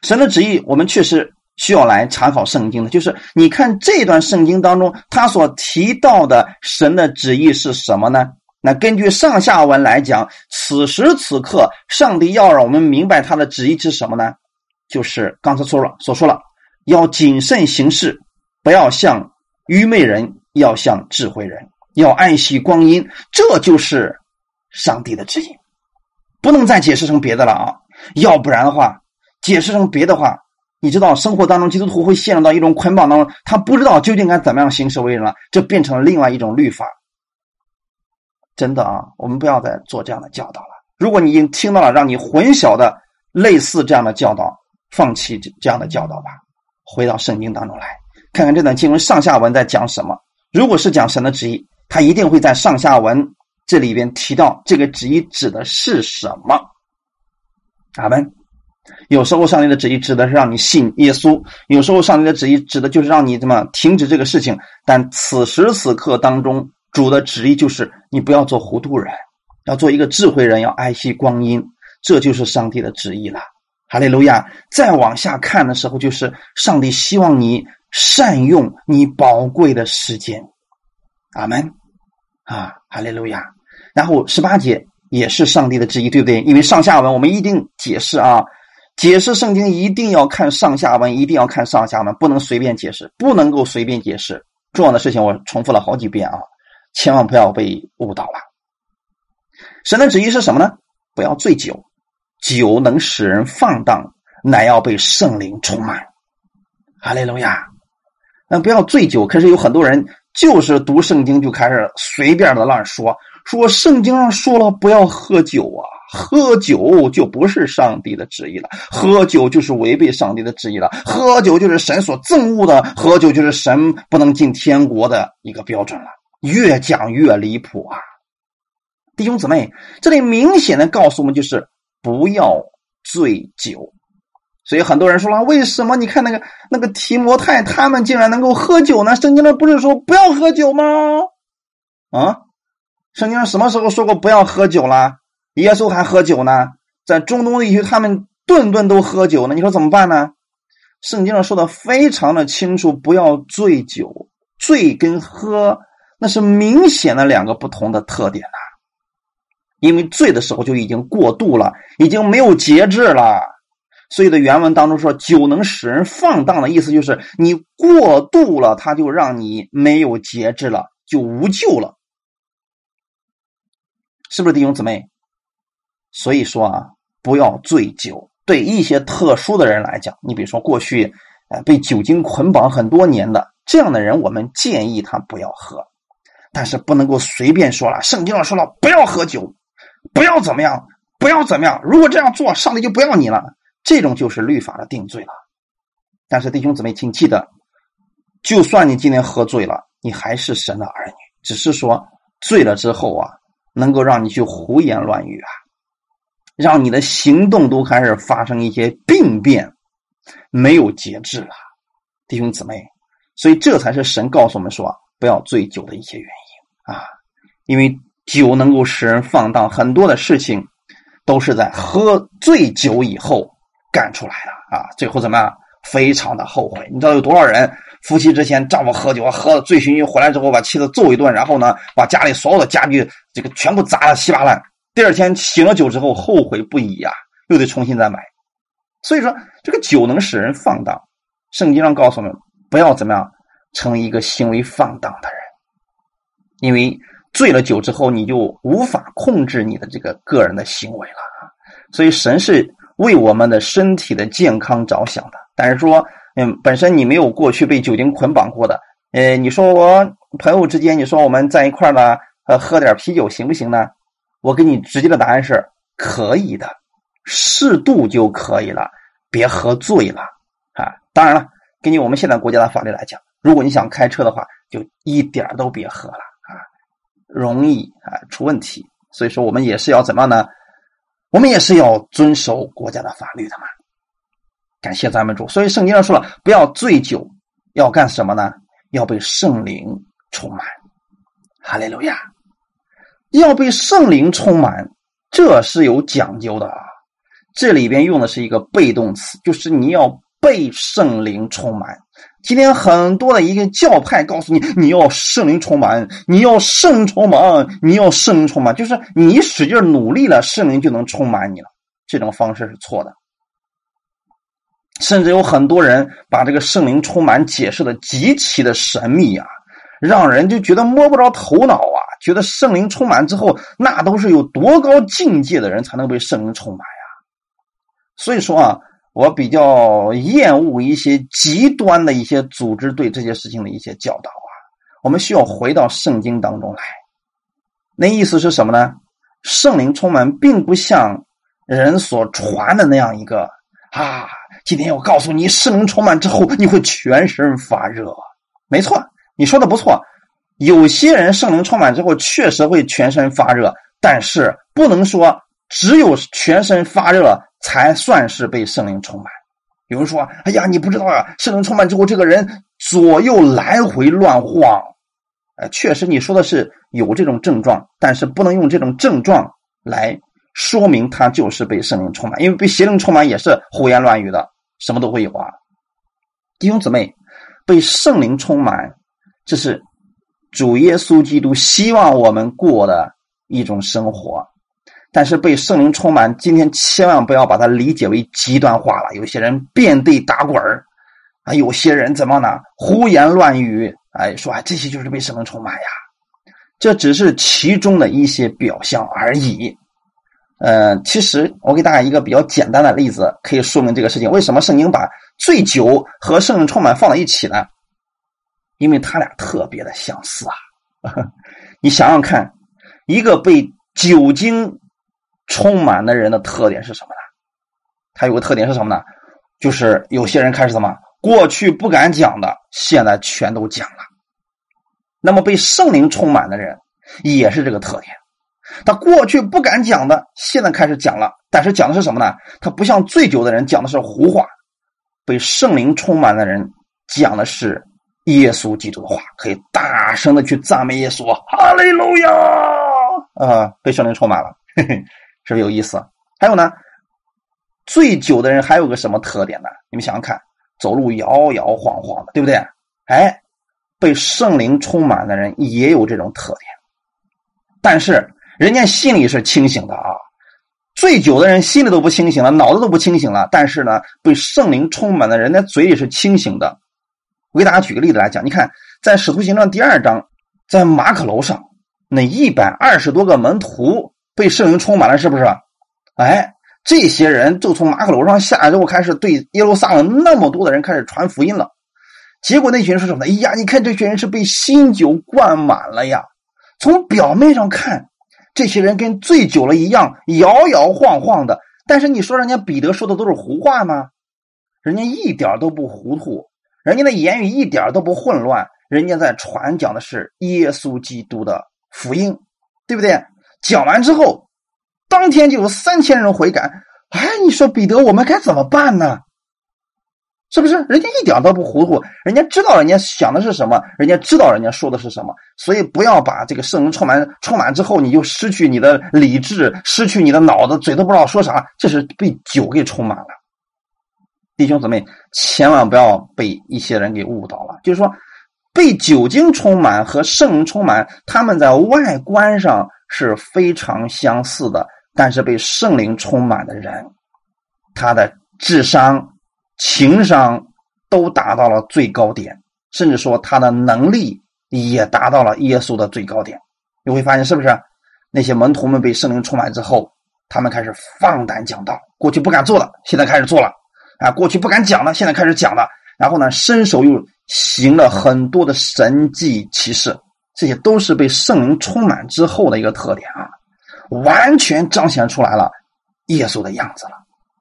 [SPEAKER 1] 神的旨意，我们确实。需要来查考圣经的，就是你看这段圣经当中，他所提到的神的旨意是什么呢？那根据上下文来讲，此时此刻，上帝要让我们明白他的旨意是什么呢？就是刚才说了所说了，要谨慎行事，不要像愚昧人，要像智慧人，要爱惜光阴，这就是上帝的旨意，不能再解释成别的了啊！要不然的话，解释成别的话。你知道，生活当中基督徒会陷入到一种捆绑当中，他不知道究竟该怎么样行事为人了，这变成了另外一种律法。真的啊，我们不要再做这样的教导了。如果你已经听到了让你混淆的类似这样的教导，放弃这这样的教导吧，回到圣经当中来，看看这段经文上下文在讲什么。如果是讲神的旨意，他一定会在上下文这里边提到这个旨意指的是什么。阿门。有时候上帝的旨意指的是让你信耶稣，有时候上帝的旨意指的就是让你怎么停止这个事情。但此时此刻当中，主的旨意就是你不要做糊涂人，要做一个智慧人，要爱惜光阴，这就是上帝的旨意了。哈利路亚！再往下看的时候，就是上帝希望你善用你宝贵的时间。阿门。啊，哈利路亚！然后十八节也是上帝的旨意，对不对？因为上下文我们一定解释啊，解释圣经一定要看上下文，一定要看上下文，不能随便解释，不能够随便解释。重要的事情我重复了好几遍啊，千万不要被误导了。神的旨意是什么呢？不要醉酒，酒能使人放荡，乃要被圣灵充满。哈利路亚！那不要醉酒，可是有很多人。就是读圣经就开始随便的乱说，说圣经上说了不要喝酒啊，喝酒就不是上帝的旨意了，喝酒就是违背上帝的旨意了，喝酒就是神所憎恶的，喝酒就是神不能进天国的一个标准了，越讲越离谱啊！弟兄姊妹，这里明显的告诉我们就是不要醉酒。所以很多人说了，为什么你看那个那个提摩太他们竟然能够喝酒呢？圣经上不是说不要喝酒吗？啊，圣经上什么时候说过不要喝酒了？耶稣还喝酒呢，在中东地区他们顿顿都喝酒呢。你说怎么办呢？圣经上说的非常的清楚，不要醉酒，醉跟喝那是明显的两个不同的特点呐。因为醉的时候就已经过度了，已经没有节制了。所以的原文当中说，酒能使人放荡的意思就是你过度了，它就让你没有节制了，就无救了，是不是弟兄姊妹？所以说啊，不要醉酒。对一些特殊的人来讲，你比如说过去呃被酒精捆绑很多年的这样的人，我们建议他不要喝，但是不能够随便说了。圣经上说了，不要喝酒，不要怎么样，不要怎么样。如果这样做，上帝就不要你了。这种就是律法的定罪了，但是弟兄姊妹，请记得，就算你今天喝醉了，你还是神的儿女。只是说醉了之后啊，能够让你去胡言乱语啊，让你的行动都开始发生一些病变，没有节制了，弟兄姊妹。所以这才是神告诉我们说不要醉酒的一些原因啊，因为酒能够使人放荡，很多的事情都是在喝醉酒以后。干出来了啊！最后怎么样？非常的后悔。你知道有多少人夫妻之前丈夫喝酒喝的醉醺醺回来之后把妻子揍一顿，然后呢把家里所有的家具这个全部砸的稀巴烂。第二天醒了酒之后后悔不已呀，又得重新再买。所以说这个酒能使人放荡。圣经上告诉我们不要怎么样成为一个行为放荡的人，因为醉了酒之后你就无法控制你的这个个人的行为了。所以神是。为我们的身体的健康着想的，但是说，嗯，本身你没有过去被酒精捆绑过的，呃，你说我朋友之间，你说我们在一块儿呢，呃，喝点啤酒行不行呢？我给你直接的答案是可以的，适度就可以了，别喝醉了啊。当然了，根据我们现在国家的法律来讲，如果你想开车的话，就一点都别喝了啊，容易啊出问题。所以说，我们也是要怎么样呢？我们也是要遵守国家的法律的嘛，感谢咱们主。所以圣经上说了，不要醉酒，要干什么呢？要被圣灵充满。哈利路亚！要被圣灵充满，这是有讲究的。这里边用的是一个被动词，就是你要被圣灵充满。今天很多的一个教派告诉你，你要圣灵充满，你要圣灵充满，你要圣灵充满，就是你使劲努力了，圣灵就能充满你了。这种方式是错的。甚至有很多人把这个圣灵充满解释的极其的神秘啊，让人就觉得摸不着头脑啊，觉得圣灵充满之后，那都是有多高境界的人才能被圣灵充满呀。所以说啊。我比较厌恶一些极端的一些组织对这些事情的一些教导啊，我们需要回到圣经当中来。那意思是什么呢？圣灵充满并不像人所传的那样一个啊。今天我告诉你，圣灵充满之后你会全身发热，没错，你说的不错。有些人圣灵充满之后，确实会全身发热，但是不能说只有全身发热才算是被圣灵充满。有人说：“哎呀，你不知道啊，圣灵充满之后，这个人左右来回乱晃。”哎，确实你说的是有这种症状，但是不能用这种症状来说明他就是被圣灵充满，因为被邪灵充满也是胡言乱语的，什么都会有啊。弟兄姊妹，被圣灵充满，这是。主耶稣基督希望我们过的一种生活，但是被圣灵充满，今天千万不要把它理解为极端化了。有些人遍地打滚啊，有些人怎么呢？胡言乱语，哎，说啊，这些就是被圣灵充满呀。这只是其中的一些表象而已。呃，其实我给大家一个比较简单的例子，可以说明这个事情。为什么圣经把醉酒和圣灵充满放在一起呢？因为他俩特别的相似啊！你想想看，一个被酒精充满的人的特点是什么呢？他有个特点是什么呢？就是有些人开始什么？过去不敢讲的，现在全都讲了。那么被圣灵充满的人也是这个特点，他过去不敢讲的，现在开始讲了。但是讲的是什么呢？他不像醉酒的人讲的是胡话，被圣灵充满的人讲的是。耶稣基督的话，可以大声的去赞美耶稣，哈利路亚！啊，被圣灵充满了，嘿嘿，是不是有意思？还有呢，醉酒的人还有个什么特点呢？你们想想看，走路摇摇晃晃的，对不对？哎，被圣灵充满的人也有这种特点，但是人家心里是清醒的啊。醉酒的人心里都不清醒了，脑子都不清醒了，但是呢，被圣灵充满的人，那嘴里是清醒的。我给大家举个例子来讲，你看，在《使徒行传》第二章，在马可楼上，那一百二十多个门徒被圣灵充满了，是不是？哎，这些人就从马可楼上下来之后，开始对耶路撒冷那么多的人开始传福音了。结果那群人说什么呢？哎呀，你看这群人是被新酒灌满了呀！从表面上看，这些人跟醉酒了一样，摇摇晃晃的。但是你说人家彼得说的都是胡话吗？人家一点都不糊涂。人家的言语一点都不混乱，人家在传讲的是耶稣基督的福音，对不对？讲完之后，当天就有三千人悔改。哎，你说彼得，我们该怎么办呢？是不是？人家一点都不糊涂，人家知道人家想的是什么，人家知道人家说的是什么，所以不要把这个圣灵充满充满之后，你就失去你的理智，失去你的脑子，嘴都不知道说啥，这是被酒给充满了。弟兄姊妹，千万不要被一些人给误导了。就是说，被酒精充满和圣灵充满，他们在外观上是非常相似的。但是被圣灵充满的人，他的智商、情商都达到了最高点，甚至说他的能力也达到了耶稣的最高点。你会发现，是不是那些门徒们被圣灵充满之后，他们开始放胆讲道，过去不敢做的，现在开始做了。啊，过去不敢讲了，现在开始讲了。然后呢，伸手又行了很多的神迹奇事，这些都是被圣灵充满之后的一个特点啊，完全彰显出来了耶稣的样子了。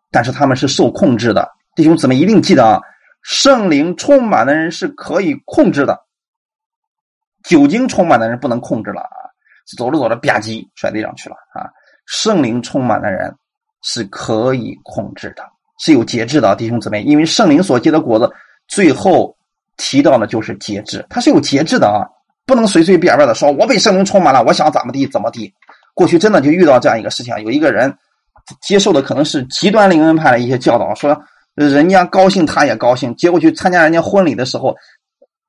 [SPEAKER 1] 但是他们是受控制的，弟兄姊妹一定记得啊，圣灵充满的人是可以控制的，酒精充满的人不能控制了啊，走着走着吧唧摔地上去了啊。圣灵充满的人是可以控制的。是有节制的，弟兄姊妹，因为圣灵所结的果子，最后提到的就是节制，它是有节制的啊，不能随随便便的说，我被圣灵充满了，我想怎么地怎么地。过去真的就遇到这样一个事情，有一个人接受的可能是极端灵恩派的一些教导，说人家高兴他也高兴，结果去参加人家婚礼的时候，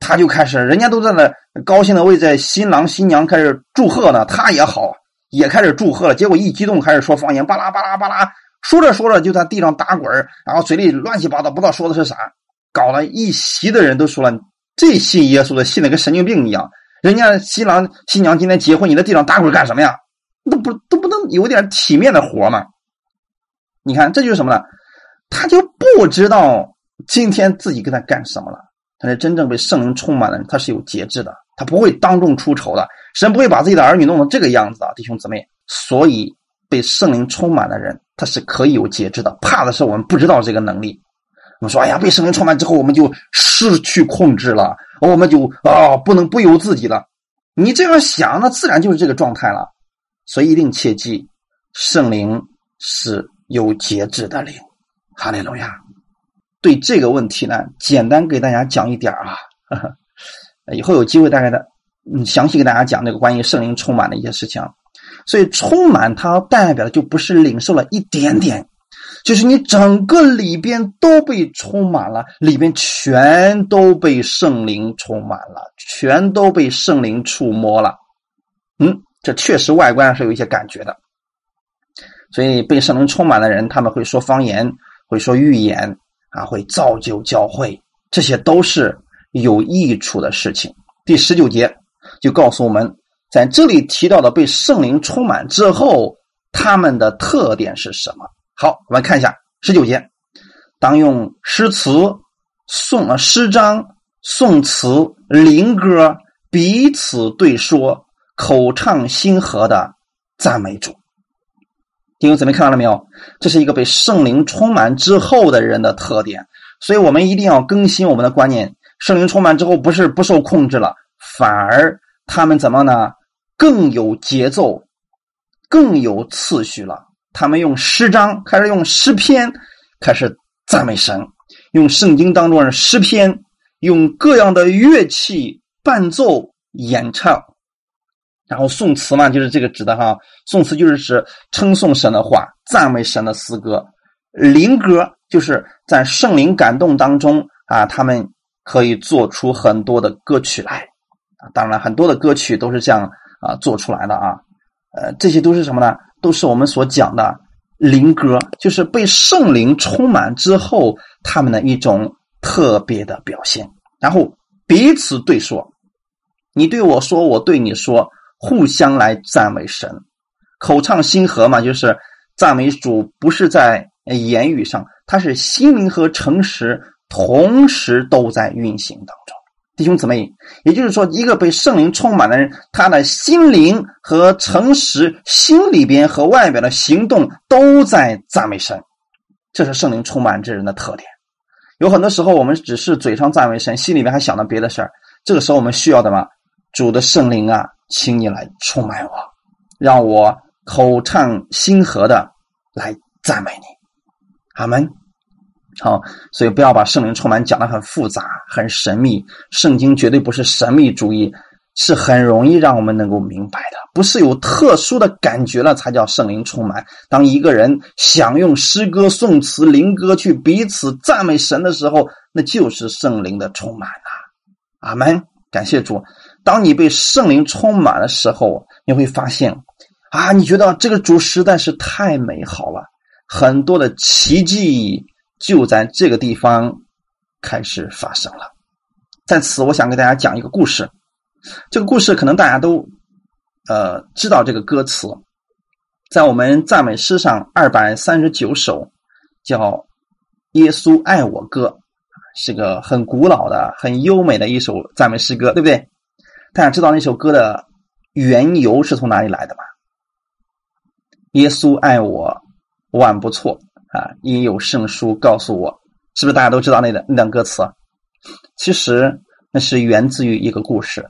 [SPEAKER 1] 他就开始，人家都在那高兴的为在新郎新娘开始祝贺呢，他也好，也开始祝贺了，结果一激动开始说方言，巴拉巴拉巴拉。说着说着就在地上打滚然后嘴里乱七八糟，不知道说的是啥，搞了一席的人都说了，这信耶稣的信的跟神经病一样。人家新郎新娘今天结婚，你在地上打滚干什么呀？那不都不能有点体面的活吗？你看这就是什么呢？他就不知道今天自己跟他干什么了。他是真正被圣灵充满的人，他是有节制的，他不会当众出丑的。神不会把自己的儿女弄成这个样子的，弟兄姊妹。所以被圣灵充满的人。他是可以有节制的，怕的是我们不知道这个能力。我们说，哎呀，被圣灵充满之后，我们就失去控制了，我们就啊，不能不由自己了。你这样想，那自然就是这个状态了。所以一定切记，圣灵是有节制的灵。哈利路亚。对这个问题呢，简单给大家讲一点啊，以后有机会大概的，嗯，详细给大家讲那个关于圣灵充满的一些事情。所以，充满它代表的就不是领受了一点点。就是你整个里边都被充满了，里边全都被圣灵充满了，全都被圣灵触摸了。嗯，这确实外观上是有一些感觉的。所以被圣灵充满的人，他们会说方言，会说预言啊，会造就教会，这些都是有益处的事情。第十九节就告诉我们，在这里提到的被圣灵充满之后，他们的特点是什么？好，我们看一下十九节，当用诗词、颂诗章、颂词、灵歌彼此对说，口唱心和的赞美主。弟兄姊妹看到了没有？这是一个被圣灵充满之后的人的特点，所以我们一定要更新我们的观念。圣灵充满之后，不是不受控制了，反而他们怎么呢？更有节奏，更有次序了。他们用诗章开始用诗篇开始赞美神，用圣经当中的诗篇，用各样的乐器伴奏演唱，然后颂词嘛，就是这个指的哈。颂词就是指称颂神的话，赞美神的诗歌。灵歌就是在圣灵感动当中啊，他们可以做出很多的歌曲来啊。当然，很多的歌曲都是这样啊做出来的啊。呃，这些都是什么呢？都是我们所讲的灵歌，就是被圣灵充满之后，他们的一种特别的表现。然后彼此对说，你对我说，我对你说，互相来赞美神，口唱心和嘛，就是赞美主，不是在言语上，他是心灵和诚实同时都在运行当中。弟兄姊妹，也就是说，一个被圣灵充满的人，他的心灵和诚实，心里边和外表的行动都在赞美神，这是圣灵充满之人的特点。有很多时候，我们只是嘴上赞美神，心里面还想着别的事儿。这个时候，我们需要的嘛，主的圣灵啊，请你来充满我，让我口唱心和的来赞美你。阿门。好，所以不要把圣灵充满讲的很复杂、很神秘。圣经绝对不是神秘主义，是很容易让我们能够明白的。不是有特殊的感觉了才叫圣灵充满。当一个人想用诗歌、颂词、灵歌去彼此赞美神的时候，那就是圣灵的充满啊！阿门。感谢主。当你被圣灵充满的时候，你会发现啊，你觉得这个主实在是太美好了，很多的奇迹。就在这个地方开始发生了。在此，我想给大家讲一个故事。这个故事可能大家都呃知道这个歌词，在我们赞美诗上二百三十九首叫《耶稣爱我歌》，是个很古老的、很优美的一首赞美诗歌，对不对？大家知道那首歌的缘由是从哪里来的吗？耶稣爱我，万不错。啊，因有圣书告诉我，是不是大家都知道那段那段歌词？其实那是源自于一个故事。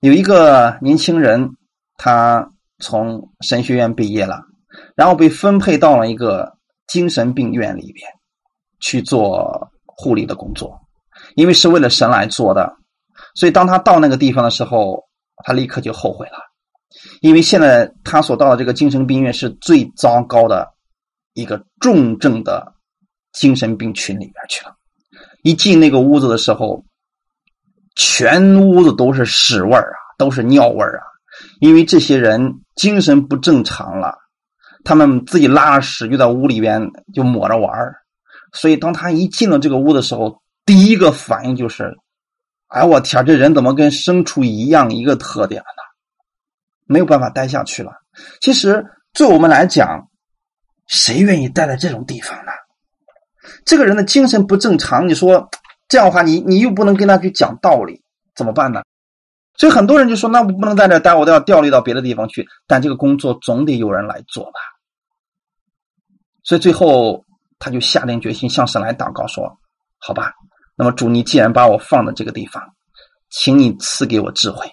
[SPEAKER 1] 有一个年轻人，他从神学院毕业了，然后被分配到了一个精神病院里边去做护理的工作，因为是为了神来做的。所以当他到那个地方的时候，他立刻就后悔了，因为现在他所到的这个精神病院是最糟糕的。一个重症的精神病群里边去了，一进那个屋子的时候，全屋子都是屎味啊，都是尿味啊，因为这些人精神不正常了，他们自己拉了屎就在屋里边就抹着玩，所以当他一进了这个屋的时候，第一个反应就是：哎，我天，这人怎么跟牲畜一样一个特点呢？没有办法待下去了。其实，对我们来讲，谁愿意待在这种地方呢？这个人的精神不正常，你说这样的话，你你又不能跟他去讲道理，怎么办呢？所以很多人就说：“那我不能在这待，我都要调离到别的地方去。”但这个工作总得有人来做吧。所以最后他就下定决心向神来祷告说：“好吧，那么主，你既然把我放在这个地方，请你赐给我智慧，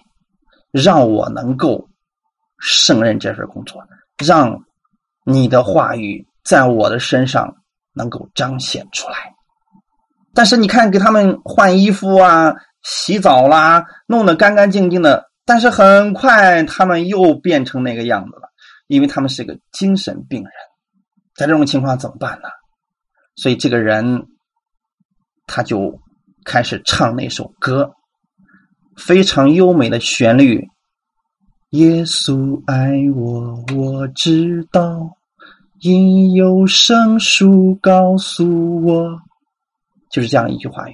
[SPEAKER 1] 让我能够胜任这份工作，让你的话语在我的身上能够彰显出来。”但是你看，给他们换衣服啊、洗澡啦，弄得干干净净的，但是很快他们又变成那个样子了，因为他们是个精神病人。在这种情况怎么办呢？所以这个人他就开始唱那首歌，非常优美的旋律。耶稣爱我，我知道，因有圣书告诉我，就是这样一句话语。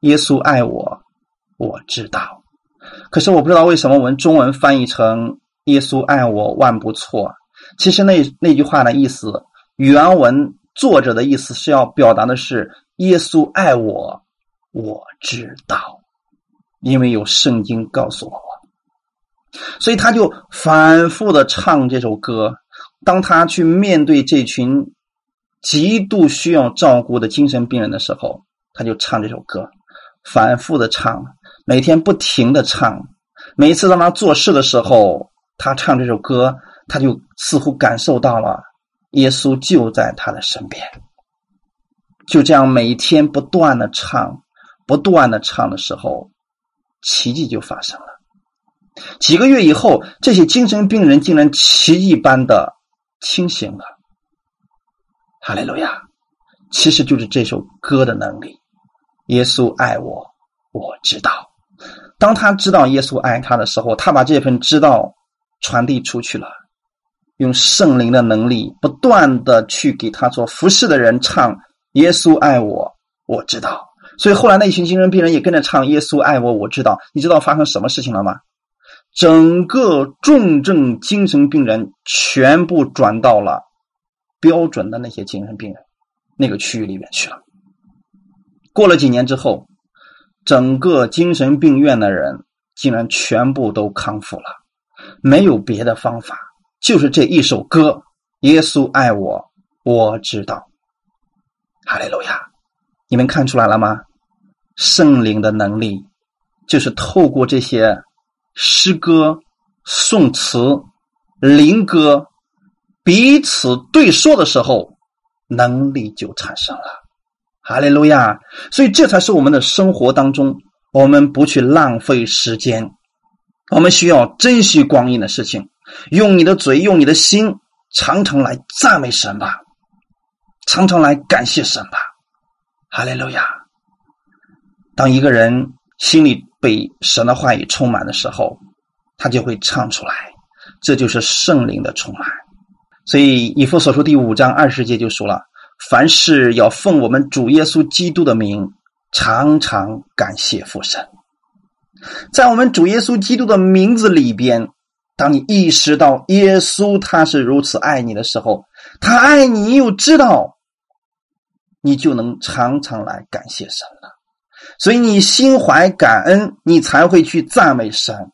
[SPEAKER 1] 耶稣爱我，我知道。可是我不知道为什么我们中文翻译成“耶稣爱我，万不错”。其实那那句话的意思。原文作者的意思是要表达的是耶稣爱我，我知道，因为有圣经告诉我，所以他就反复的唱这首歌。当他去面对这群极度需要照顾的精神病人的时候，他就唱这首歌，反复的唱，每天不停的唱。每一次当他做事的时候，他唱这首歌，他就似乎感受到了。耶稣就在他的身边，就这样每天不断的唱，不断的唱的时候，奇迹就发生了。几个月以后，这些精神病人竟然奇迹般的清醒了。哈利路亚！其实就是这首歌的能力。耶稣爱我，我知道。当他知道耶稣爱他的时候，他把这份知道传递出去了。用圣灵的能力，不断的去给他做服侍的人唱《耶稣爱我》，我知道。所以后来那群精神病人也跟着唱《耶稣爱我》，我知道。你知道发生什么事情了吗？整个重症精神病人全部转到了标准的那些精神病人那个区域里面去了。过了几年之后，整个精神病院的人竟然全部都康复了，没有别的方法。就是这一首歌，耶稣爱我，我知道。哈利路亚！你们看出来了吗？圣灵的能力，就是透过这些诗歌、颂词、灵歌彼此对说的时候，能力就产生了。哈利路亚！所以这才是我们的生活当中，我们不去浪费时间，我们需要珍惜光阴的事情。用你的嘴，用你的心，常常来赞美神吧，常常来感谢神吧，哈利路亚！当一个人心里被神的话语充满的时候，他就会唱出来，这就是圣灵的充满。所以以弗所书第五章二十节就说了：凡事要奉我们主耶稣基督的名，常常感谢父神。在我们主耶稣基督的名字里边。当你意识到耶稣他是如此爱你的时候，他爱你又知道，你就能常常来感谢神了。所以你心怀感恩，你才会去赞美神。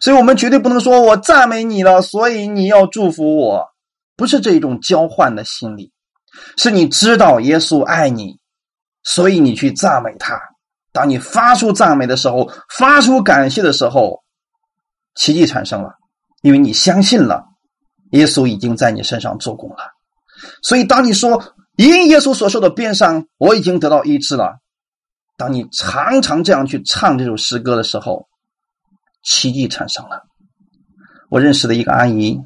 [SPEAKER 1] 所以我们绝对不能说我赞美你了，所以你要祝福我，不是这种交换的心理，是你知道耶稣爱你，所以你去赞美他。当你发出赞美的时候，发出感谢的时候，奇迹产生了。因为你相信了，耶稣已经在你身上做工了，所以当你说因耶稣所受的鞭伤，我已经得到医治了。当你常常这样去唱这首诗歌的时候，奇迹产生了。我认识的一个阿姨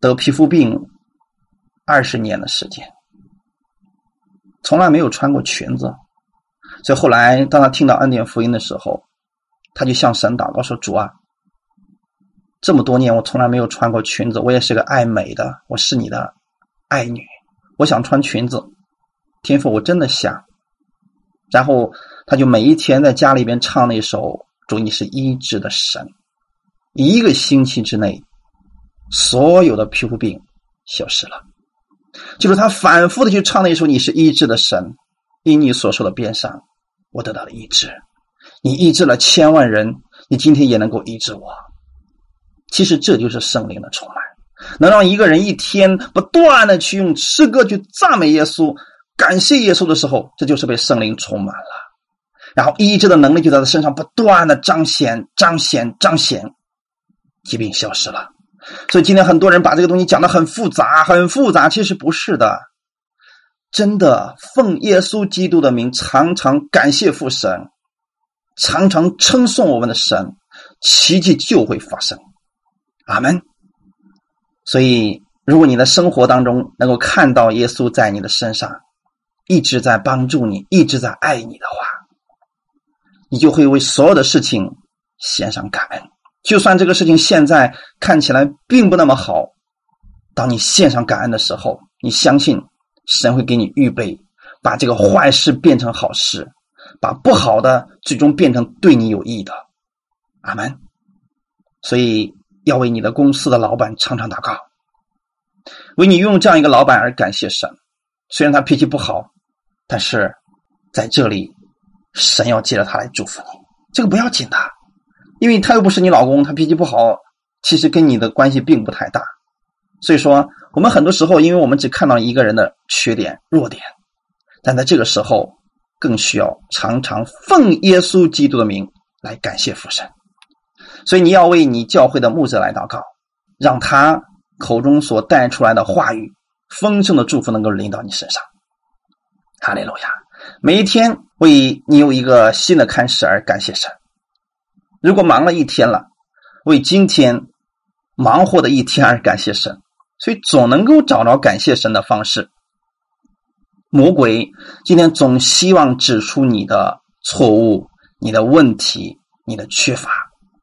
[SPEAKER 1] 得皮肤病二十年的时间，从来没有穿过裙子，所以后来当她听到恩典福音的时候，她就向神祷告说：“主啊。”这么多年，我从来没有穿过裙子。我也是个爱美的，我是你的爱女。我想穿裙子，天父，我真的想。然后他就每一天在家里边唱那首《主你是医治的神》，一个星期之内，所有的皮肤病消失了。就是他反复的去唱那首《你是医治的神》，因你所说的边上，我得到了医治。你医治了千万人，你今天也能够医治我。其实这就是圣灵的充满，能让一个人一天不断的去用诗歌去赞美耶稣，感谢耶稣的时候，这就是被圣灵充满了，然后医治的能力就在他身上不断的彰显、彰显、彰显，疾病消失了。所以今天很多人把这个东西讲的很复杂，很复杂，其实不是的。真的奉耶稣基督的名，常常感谢父神，常常称颂我们的神，奇迹就会发生。阿门。所以，如果你的生活当中能够看到耶稣在你的身上，一直在帮助你，一直在爱你的话，你就会为所有的事情献上感恩。就算这个事情现在看起来并不那么好，当你献上感恩的时候，你相信神会给你预备，把这个坏事变成好事，把不好的最终变成对你有益的。阿门。所以要为你的公司的老板常常祷告，为你拥有这样一个老板而感谢神。虽然他脾气不好，但是在这里，神要借着他来祝福你，这个不要紧的。因为他又不是你老公，他脾气不好，其实跟你的关系并不太大。所以说，我们很多时候，因为我们只看到一个人的缺点、弱点，但在这个时候，更需要常常奉耶稣基督的名来感谢父神。所以，你要为你教会的牧者来祷告，让他口中所带出来的话语、丰盛的祝福能够临到你身上。哈利路亚！每一天为你有一个新的开始而感谢神。如果忙了一天了，为今天忙活的一天而感谢神，所以总能够找着感谢神的方式。魔鬼今天总希望指出你的错误、你的问题、你的缺乏，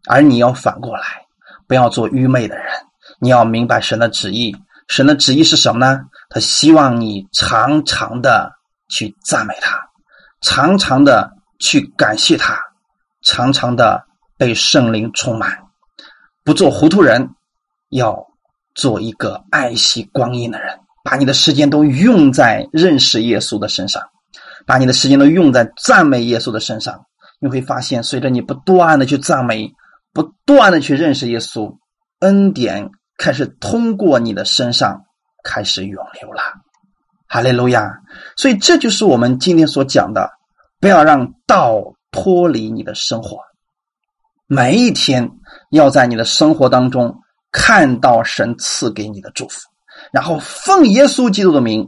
[SPEAKER 1] 而你要反过来，不要做愚昧的人，你要明白神的旨意。神的旨意是什么呢？他希望你常常的去赞美他，常常的去感谢他，常常的。被圣灵充满，不做糊涂人，要做一个爱惜光阴的人。把你的时间都用在认识耶稣的身上，把你的时间都用在赞美耶稣的身上。你会发现，随着你不断的去赞美，不断的去认识耶稣，恩典开始通过你的身上开始涌流了。哈利路亚！所以这就是我们今天所讲的，不要让道脱离你的生活。每一天要在你的生活当中看到神赐给你的祝福，然后奉耶稣基督的名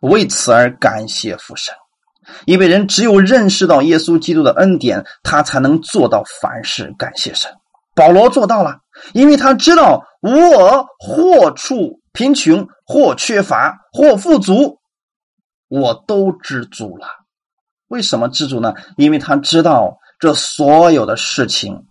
[SPEAKER 1] 为此而感谢父神，因为人只有认识到耶稣基督的恩典，他才能做到凡事感谢神。保罗做到了，因为他知道无我或处贫穷，或缺乏，或富足，我都知足了。为什么知足呢？因为他知道这所有的事情。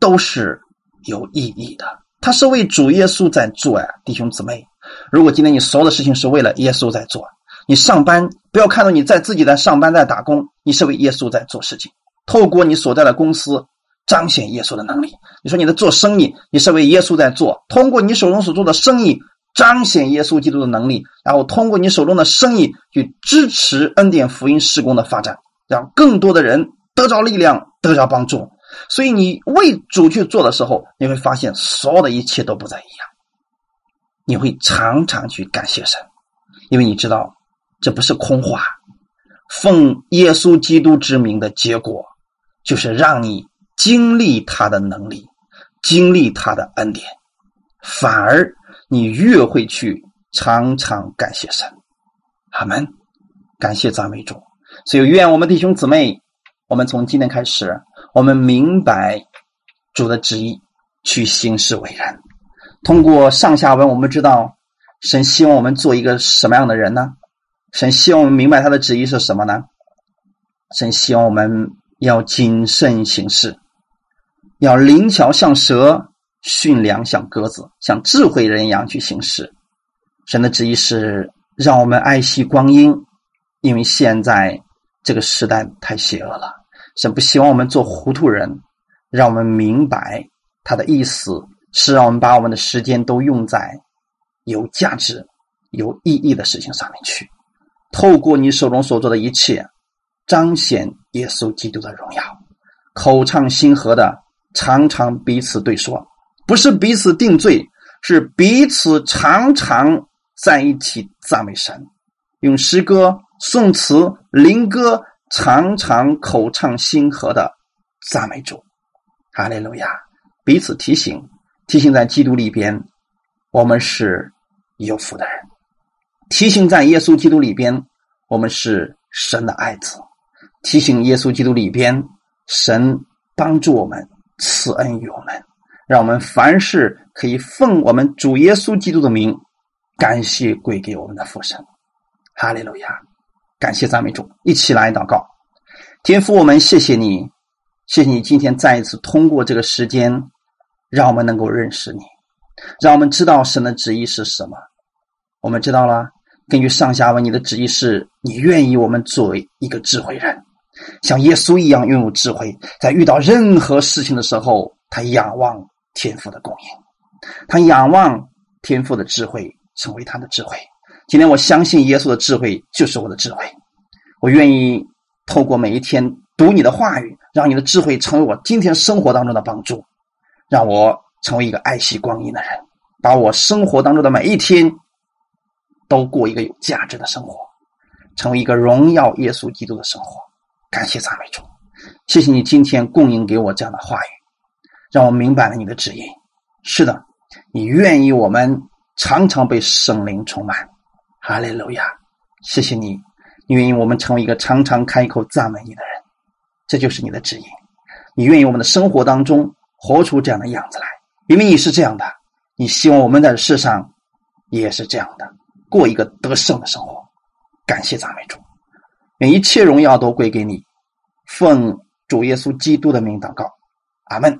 [SPEAKER 1] 都是有意义的，他是为主耶稣在做呀，弟兄姊妹。如果今天你所有的事情是为了耶稣在做，你上班不要看到你在自己在上班在打工，你是为耶稣在做事情。透过你所在的公司彰显耶稣的能力。你说你在做生意，你是为耶稣在做。通过你手中所做的生意彰显耶稣基督的能力，然后通过你手中的生意去支持恩典福音施工的发展，让更多的人得着力量，得着帮助。所以，你为主去做的时候，你会发现所有的一切都不再一样。你会常常去感谢神，因为你知道这不是空话。奉耶稣基督之名的结果，就是让你经历他的能力，经历他的恩典，反而你越会去常常感谢神。阿门，感谢赞美主。所以，愿我们弟兄姊妹，我们从今天开始。我们明白主的旨意，去行事为人。通过上下文，我们知道神希望我们做一个什么样的人呢？神希望我们明白他的旨意是什么呢？神希望我们要谨慎行事，要灵巧像蛇，驯良像鸽子，像智慧人一样去行事。神的旨意是让我们爱惜光阴，因为现在这个时代太邪恶了。神不希望我们做糊涂人，让我们明白他的意思是让我们把我们的时间都用在有价值、有意义的事情上面去。透过你手中所做的一切，彰显耶稣基督的荣耀。口唱心和的，常常彼此对说，不是彼此定罪，是彼此常常在一起赞美神，用诗歌颂词、灵歌，常常口唱心和的赞美主。哈利路亚！彼此提醒，提醒在基督里边，我们是有福的人；提醒在耶稣基督里边，我们是神的爱子；提醒耶稣基督里边，神帮助我们，赐恩于我们，让我们凡事可以奉我们主耶稣基督的名，感谢归给我们的父神。哈利路亚！感谢赞美主，一起来祷告。天父，我们谢谢你，谢谢你今天再一次通过这个时间。让我们能够认识你，让我们知道神的旨意是什么。我们知道了，根据上下文，你的旨意是你愿意我们作为一个智慧人，像耶稣一样拥有智慧，在遇到任何事情的时候，他仰望天赋的供应，他仰望天赋的智慧成为他的智慧。今天，我相信耶稣的智慧就是我的智慧。我愿意透过每一天读你的话语，让你的智慧成为我今天生活当中的帮助。让我成为一个爱惜光阴的人，把我生活当中的每一天都过一个有价值的生活，成为一个荣耀耶稣基督的生活。感谢赞美主，谢谢你今天供应给我这样的话语，让我明白了你的旨意。是的，你愿意我们常常被圣灵充满。哈利路亚！谢谢你，你愿意我们成为一个常常开口赞美你的人，这就是你的旨意。你愿意我们的生活当中。活出这样的样子来，明明你是这样的，你希望我们在世上也是这样的，过一个得胜的生活。感谢赞美主，愿一切荣耀都归给你。奉主耶稣基督的名祷告，阿门。